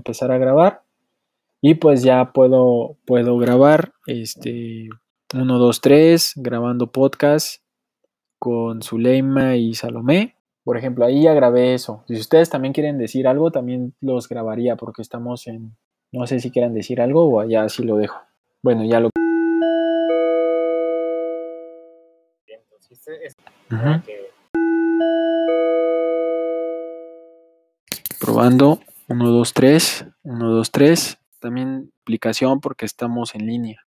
empezar a grabar. Y pues ya puedo, puedo grabar este 1, 2, 3, grabando podcast con Zuleima y Salomé. Por ejemplo, ahí ya grabé eso. Si ustedes también quieren decir algo, también los grabaría porque estamos en... No sé si quieran decir algo o allá sí lo dejo. Bueno, ya lo... Ajá. Probando. 1, 2, 3, 1, 2, 3. También aplicación porque estamos en línea.